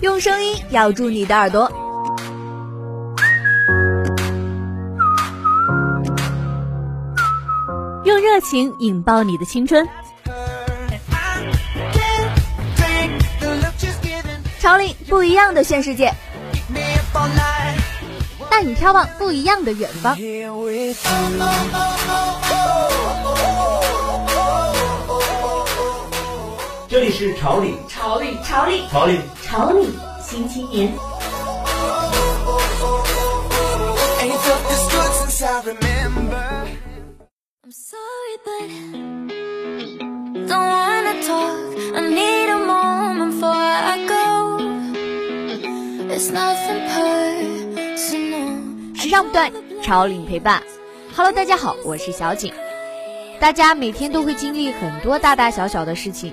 用声音咬住你的耳朵，用热情引爆你的青春。潮领不一样的炫世界，带你眺望不一样的远方。这里是潮领，潮领，潮领，潮领，潮领新青年。时尚不断，潮领陪伴。Hello，大家好，我是小景。大家每天都会经历很多大大小小的事情，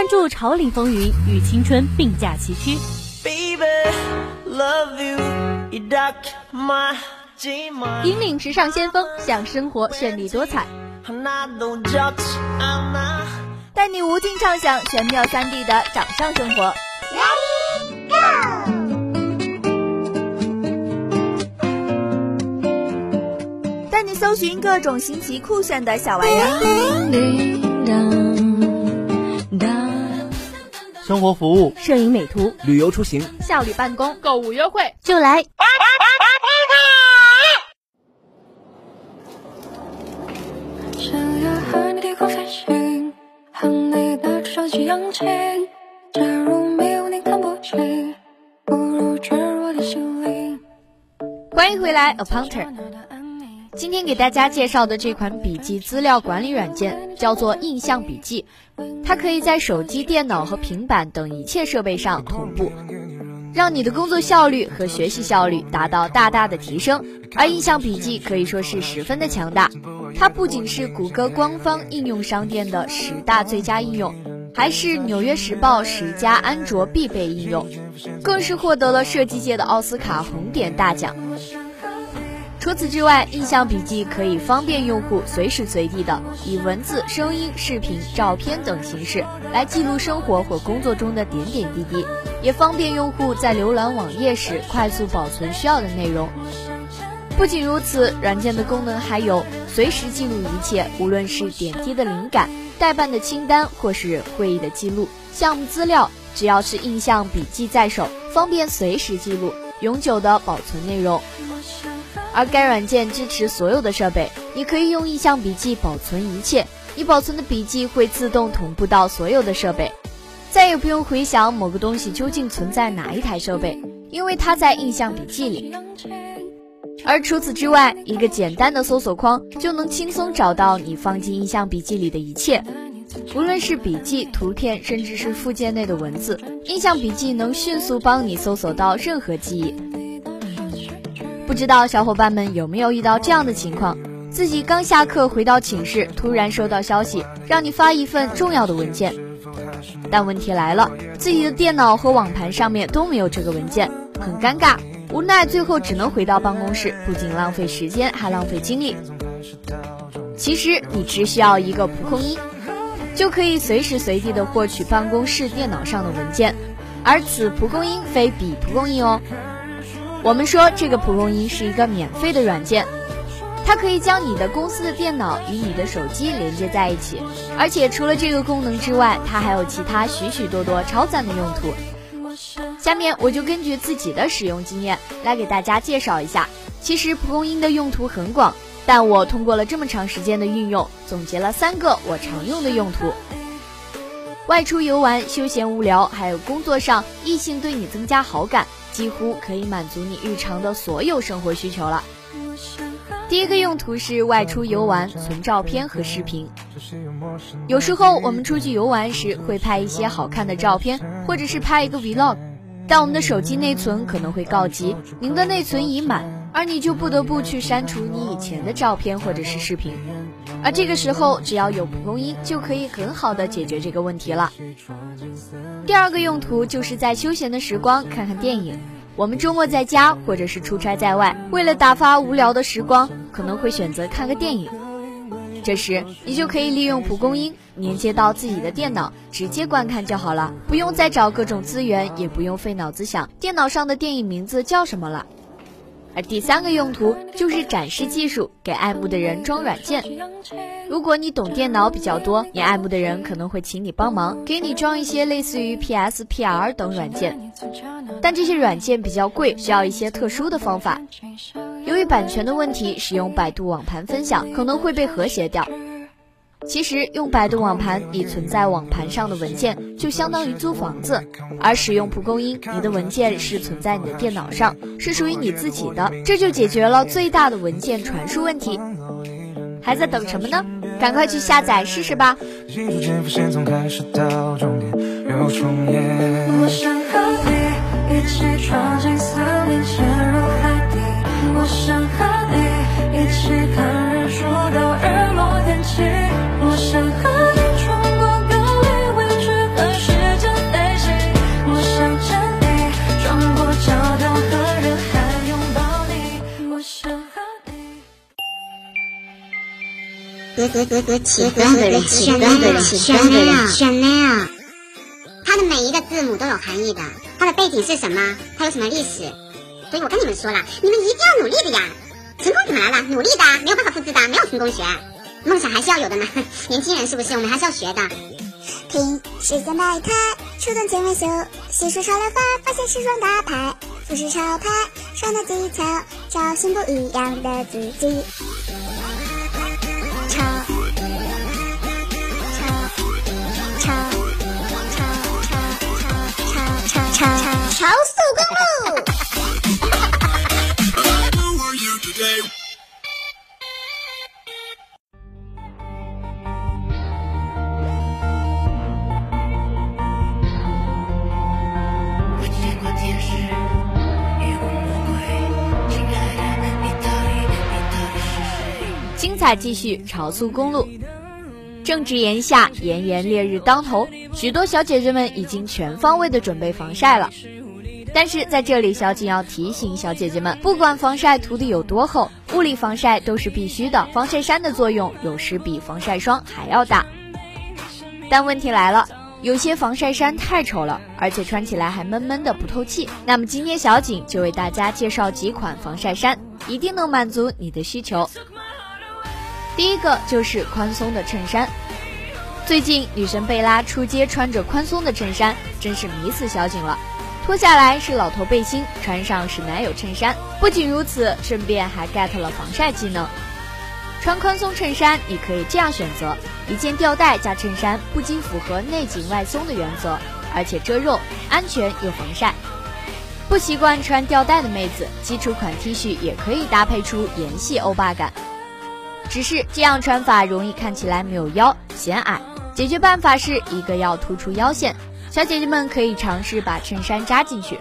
关注潮领风云，与青春并驾齐驱。引领时尚先锋，向生活绚丽多彩。带你无尽畅想玄妙三 D 的掌上生活。带你搜寻各种新奇酷炫的小玩意儿。生活服务、摄影美图、旅游出行、效率办公、购物优惠，就来。欢迎回来，A Punter。今天给大家介绍的这款笔记资料管理软件叫做印象笔记，它可以在手机、电脑和平板等一切设备上同步，让你的工作效率和学习效率达到大大的提升。而印象笔记可以说是十分的强大，它不仅是谷歌官方应用商店的十大最佳应用，还是《纽约时报》十佳安卓必备应用，更是获得了设计界的奥斯卡红点大奖。除此之外，印象笔记可以方便用户随时随地的以文字、声音、视频、照片等形式来记录生活或工作中的点点滴滴，也方便用户在浏览网页时快速保存需要的内容。不仅如此，软件的功能还有随时记录一切，无论是点滴的灵感、代办的清单，或是会议的记录、项目资料，只要是印象笔记在手，方便随时记录，永久的保存内容。而该软件支持所有的设备，你可以用印象笔记保存一切，你保存的笔记会自动同步到所有的设备，再也不用回想某个东西究竟存在哪一台设备，因为它在印象笔记里。而除此之外，一个简单的搜索框就能轻松找到你放进印象笔记里的一切，无论是笔记、图片，甚至是附件内的文字，印象笔记能迅速帮你搜索到任何记忆。不知道小伙伴们有没有遇到这样的情况：自己刚下课回到寝室，突然收到消息，让你发一份重要的文件，但问题来了，自己的电脑和网盘上面都没有这个文件，很尴尬。无奈，最后只能回到办公室，不仅浪费时间，还浪费精力。其实，你只需要一个蒲公英，就可以随时随地的获取办公室电脑上的文件，而此蒲公英非彼蒲公英哦。我们说，这个蒲公英是一个免费的软件，它可以将你的公司的电脑与你的手机连接在一起，而且除了这个功能之外，它还有其他许许多多超赞的用途。下面我就根据自己的使用经验来给大家介绍一下。其实蒲公英的用途很广，但我通过了这么长时间的运用，总结了三个我常用的用途。外出游玩、休闲无聊，还有工作上异性对你增加好感，几乎可以满足你日常的所有生活需求了。第一个用途是外出游玩，存照片和视频。有时候我们出去游玩时会拍一些好看的照片，或者是拍一个 vlog，但我们的手机内存可能会告急，您的内存已满，而你就不得不去删除你以前的照片或者是视频。而这个时候，只要有蒲公英，就可以很好的解决这个问题了。第二个用途就是在休闲的时光看看电影。我们周末在家或者是出差在外，为了打发无聊的时光，可能会选择看个电影。这时，你就可以利用蒲公英连接到自己的电脑，直接观看就好了，不用再找各种资源，也不用费脑子想电脑上的电影名字叫什么了。而第三个用途就是展示技术，给爱慕的人装软件。如果你懂电脑比较多，你爱慕的人可能会请你帮忙，给你装一些类似于 PS、PR 等软件。但这些软件比较贵，需要一些特殊的方法。由于版权的问题，使用百度网盘分享可能会被和谐掉。其实用百度网盘，你存在网盘上的文件就相当于租房子；而使用蒲公英，你的文件是存在你的电脑上，是属于你自己的，这就解决了最大的文件传输问题。还在等什么呢？赶快去下载试试吧！我想和你一起闯进森林，潜入海底。我想和你格格格格起端的人，起端的人，起端的人，Chanel。它的每一个字母都有含义的。它的背景是什么？它有什么历史？所以我跟你们说了，你们一定要努力的呀！成功怎么来的？努力的，没有办法复制的，没有成功学。梦想还是要有的呢。年轻人是不是？我们还是要学的。听时间百态，出动千万秀，细数潮流法，发现时装大牌，富士潮牌，双的技巧，找寻不一样的自己。超超。超。超。超。超。超。超彩继续，超速公路。正值炎夏，炎炎烈日当头，许多小姐姐们已经全方位的准备防晒了。但是在这里，小景要提醒小姐姐们，不管防晒涂的有多厚，物理防晒都是必须的。防晒衫的作用有时比防晒霜还要大。但问题来了，有些防晒衫太丑了，而且穿起来还闷闷的不透气。那么今天小景就为大家介绍几款防晒衫，一定能满足你的需求。第一个就是宽松的衬衫。最近女神贝拉出街穿着宽松的衬衫，真是迷死小景了。脱下来是老头背心，穿上是男友衬衫。不仅如此，顺便还 get 了防晒技能。穿宽松衬衫，你可以这样选择：一件吊带加衬衫，不仅符合内紧外松的原则，而且遮肉、安全又防晒。不习惯穿吊带的妹子，基础款 T 恤也可以搭配出盐系欧巴感。只是这样穿法容易看起来没有腰，显矮。解决办法是一个要突出腰线，小姐姐们可以尝试把衬衫扎进去；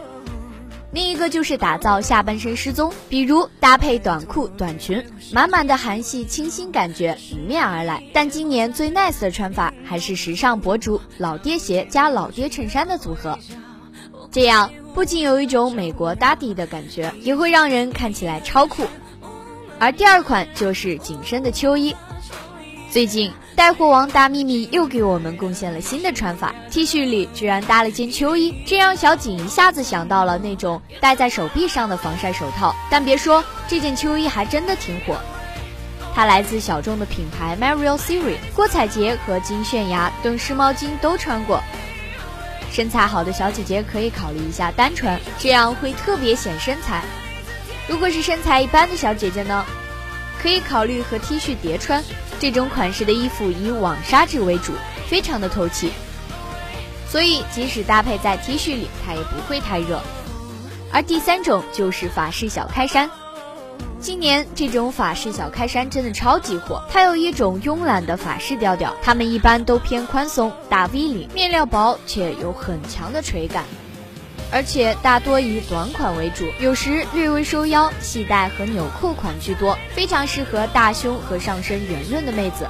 另一个就是打造下半身失踪，比如搭配短裤、短裙，满满的韩系清新感觉迎面而来。但今年最 nice 的穿法还是时尚博主老爹鞋加老爹衬衫的组合，这样不仅有一种美国打底的感觉，也会让人看起来超酷。而第二款就是紧身的秋衣。最近带货王大幂幂又给我们贡献了新的穿法，T 恤里居然搭了件秋衣，这让小景一下子想到了那种戴在手臂上的防晒手套。但别说，这件秋衣还真的挺火。它来自小众的品牌 Mario Siri，郭采洁和金泫雅等时髦精都穿过。身材好的小姐姐可以考虑一下单穿，这样会特别显身材。如果是身材一般的小姐姐呢，可以考虑和 T 恤叠穿。这种款式的衣服以网纱质为主，非常的透气。所以即使搭配在 T 恤里，它也不会太热。而第三种就是法式小开衫。今年这种法式小开衫真的超级火，它有一种慵懒的法式调调。它们一般都偏宽松，大 V 领，面料薄且有很强的垂感，而且大多以短款为主，有时略微收腰，系带和纽扣款居多，非常适合大胸和上身圆润的妹子。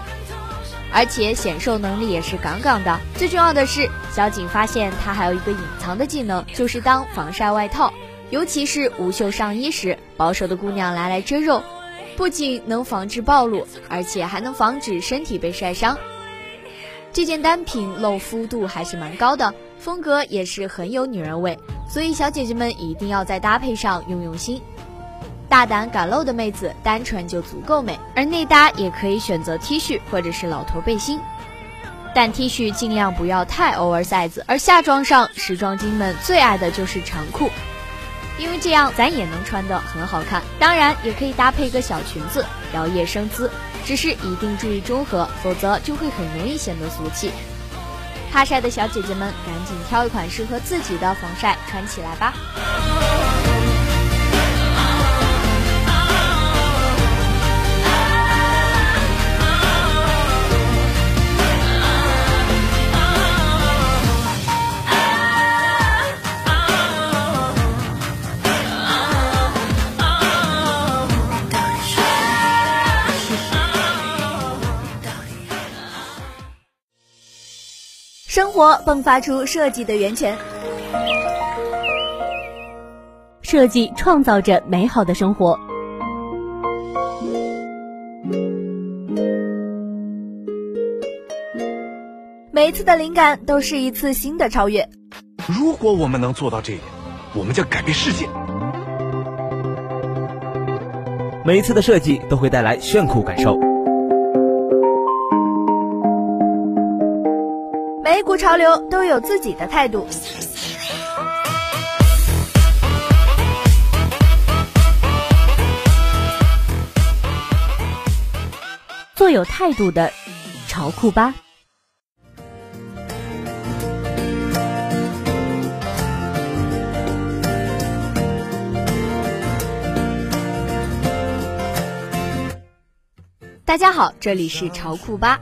而且显瘦能力也是杠杠的。最重要的是，小景发现它还有一个隐藏的技能，就是当防晒外套。尤其是无袖上衣时，保守的姑娘拿来遮肉，不仅能防止暴露，而且还能防止身体被晒伤。这件单品露肤度还是蛮高的，风格也是很有女人味，所以小姐姐们一定要在搭配上用用心。大胆敢露的妹子单穿就足够美，而内搭也可以选择 T 恤或者是老头背心，但 T 恤尽量不要太 oversize。而夏装上，时装精们最爱的就是长裤。因为这样咱也能穿得很好看，当然也可以搭配个小裙子，摇曳生姿。只是一定注意中和，否则就会很容易显得俗气。怕晒的小姐姐们，赶紧挑一款适合自己的防晒穿起来吧。生活迸发出设计的源泉，设计创造着美好的生活。每一次的灵感都是一次新的超越。如果我们能做到这一点，我们将改变世界。每一次的设计都会带来炫酷感受。每股潮流都有自己的态度，做有态度的潮酷吧。大家好，这里是潮酷吧。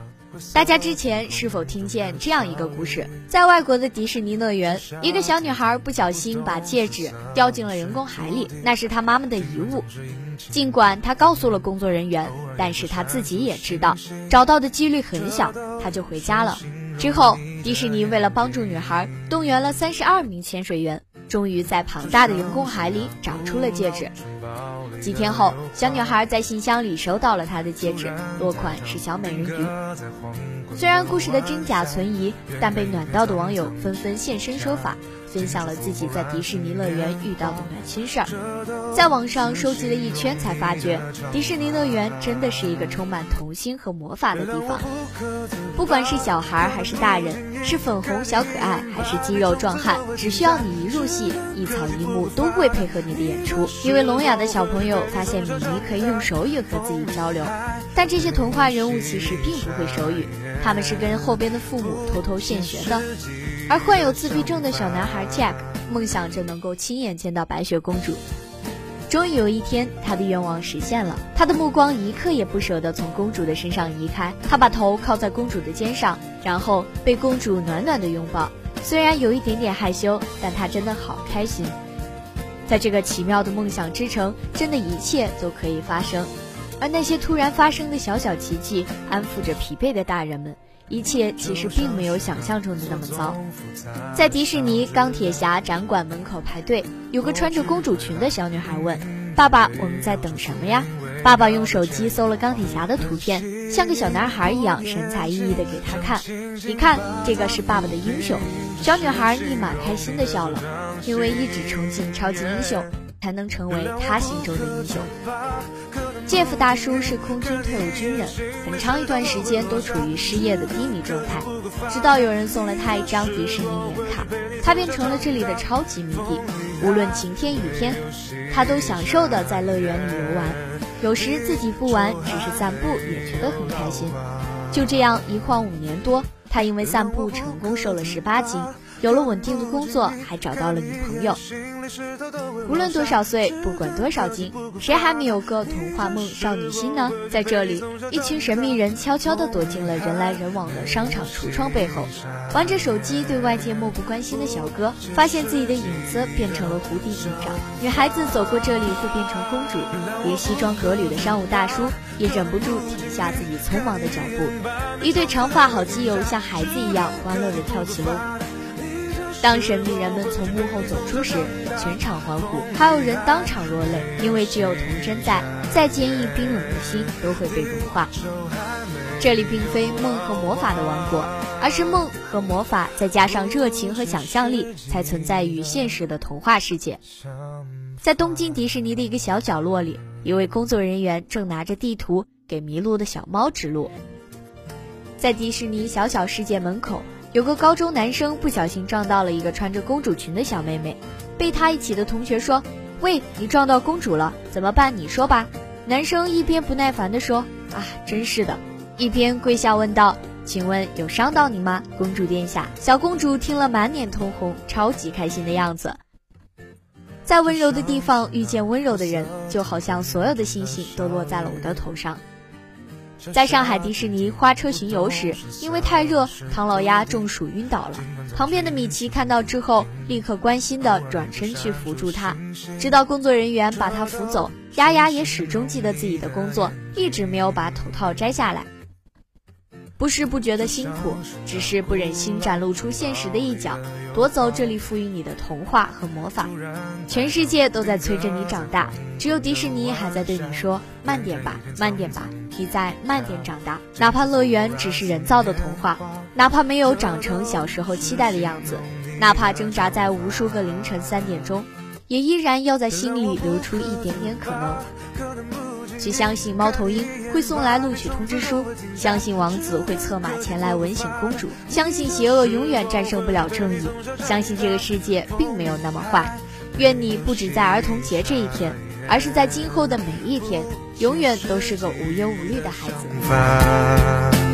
大家之前是否听见这样一个故事？在外国的迪士尼乐园，一个小女孩不小心把戒指掉进了人工海里，那是她妈妈的遗物。尽管她告诉了工作人员，但是她自己也知道找到的几率很小，她就回家了。之后，迪士尼为了帮助女孩，动员了三十二名潜水员，终于在庞大的人工海里找出了戒指。几天后，小女孩在信箱里收到了她的戒指，落款是小美人鱼。虽然故事的真假存疑，但被暖到的网友纷纷现身说法。分享了自己在迪士尼乐园遇到的暖心事儿，在网上收集了一圈，才发觉迪士尼乐园真的是一个充满童心和魔法的地方。不管是小孩还是大人，是粉红小可爱还是肌肉壮汉，只需要你一入戏，一草一木都会配合你的演出。一位聋哑的小朋友发现米妮可以用手语和自己交流，但这些童话人物其实并不会手语，他们是跟后边的父母偷偷现学的。而患有自闭症的小男孩 Jack 梦想着能够亲眼见到白雪公主。终于有一天，他的愿望实现了。他的目光一刻也不舍得从公主的身上移开。他把头靠在公主的肩上，然后被公主暖暖的拥抱。虽然有一点点害羞，但他真的好开心。在这个奇妙的梦想之城，真的一切都可以发生。而那些突然发生的小小奇迹，安抚着疲惫的大人们。一切其实并没有想象中的那么糟。在迪士尼钢铁侠展馆门口排队，有个穿着公主裙的小女孩问：“爸爸，我们在等什么呀？”爸爸用手机搜了钢铁侠的图片，像个小男孩一样神采奕奕的给他看。你看，这个是爸爸的英雄。小女孩立马开心的笑了，因为一直崇敬超级英雄，才能成为他心中的英雄。杰夫大叔是空军退伍军人，很长一段时间都处于失业的低迷状态，直到有人送了他一张迪士尼年卡，他变成了这里的超级迷弟。无论晴天雨天，他都享受的在乐园里游玩。有时自己不玩，只是散步，也觉得很开心。就这样一晃五年多，他因为散步成功瘦了十八斤。有了稳定的工作，还找到了女朋友。无论多少岁，不管多少斤，谁还没有个童话梦少女心呢？在这里，一群神秘人悄悄地躲进了人来人往的商场橱窗背后，玩着手机，对外界漠不关心的小哥，发现自己的影子变成了蝴蝶警长。女孩子走过这里会变成公主，连西装革履的商务大叔也忍不住停下自己匆忙的脚步。一对长发好基友像孩子一样欢乐地跳起了舞。当神秘人们从幕后走出时，全场欢呼，还有人当场落泪，因为只有童真在，再坚硬冰冷的心都会被融化。这里并非梦和魔法的王国，而是梦和魔法再加上热情和想象力才存在于现实的童话世界。在东京迪士尼的一个小角落里，一位工作人员正拿着地图给迷路的小猫指路。在迪士尼小小世界门口。有个高中男生不小心撞到了一个穿着公主裙的小妹妹，被他一起的同学说：“喂，你撞到公主了，怎么办？你说吧。”男生一边不耐烦地说：“啊，真是的。”一边跪下问道：“请问有伤到你吗，公主殿下？”小公主听了满脸通红，超级开心的样子。在温柔的地方遇见温柔的人，就好像所有的星星都落在了我的头上。在上海迪士尼花车巡游时，因为太热，唐老鸭中暑晕倒了。旁边的米奇看到之后，立刻关心的转身去扶住他，直到工作人员把他扶走。丫丫也始终记得自己的工作，一直没有把头套摘下来。不是不觉得辛苦，只是不忍心展露出现实的一角，夺走这里赋予你的童话和魔法。全世界都在催着你长大，只有迪士尼还在对你说：“慢点吧，慢点吧，皮在慢点长大。”哪怕乐园只是人造的童话，哪怕没有长成小时候期待的样子，哪怕挣扎在无数个凌晨三点钟，也依然要在心里留出一点点可能。去相信猫头鹰会送来录取通知书，相信王子会策马前来吻醒公主，相信邪恶永远战胜不了正义，相信这个世界并没有那么坏。愿你不止在儿童节这一天，而是在今后的每一天，永远都是个无忧无虑的孩子。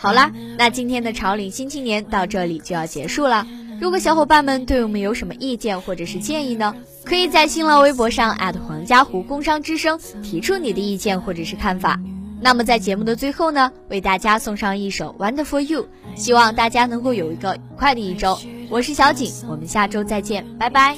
好啦，那今天的潮领新青年到这里就要结束了。如果小伙伴们对我们有什么意见或者是建议呢？可以在新浪微博上黄家湖工商之声提出你的意见或者是看法。那么在节目的最后呢，为大家送上一首《Wonderful You》，希望大家能够有一个愉快的一周。我是小景，我们下周再见，拜拜。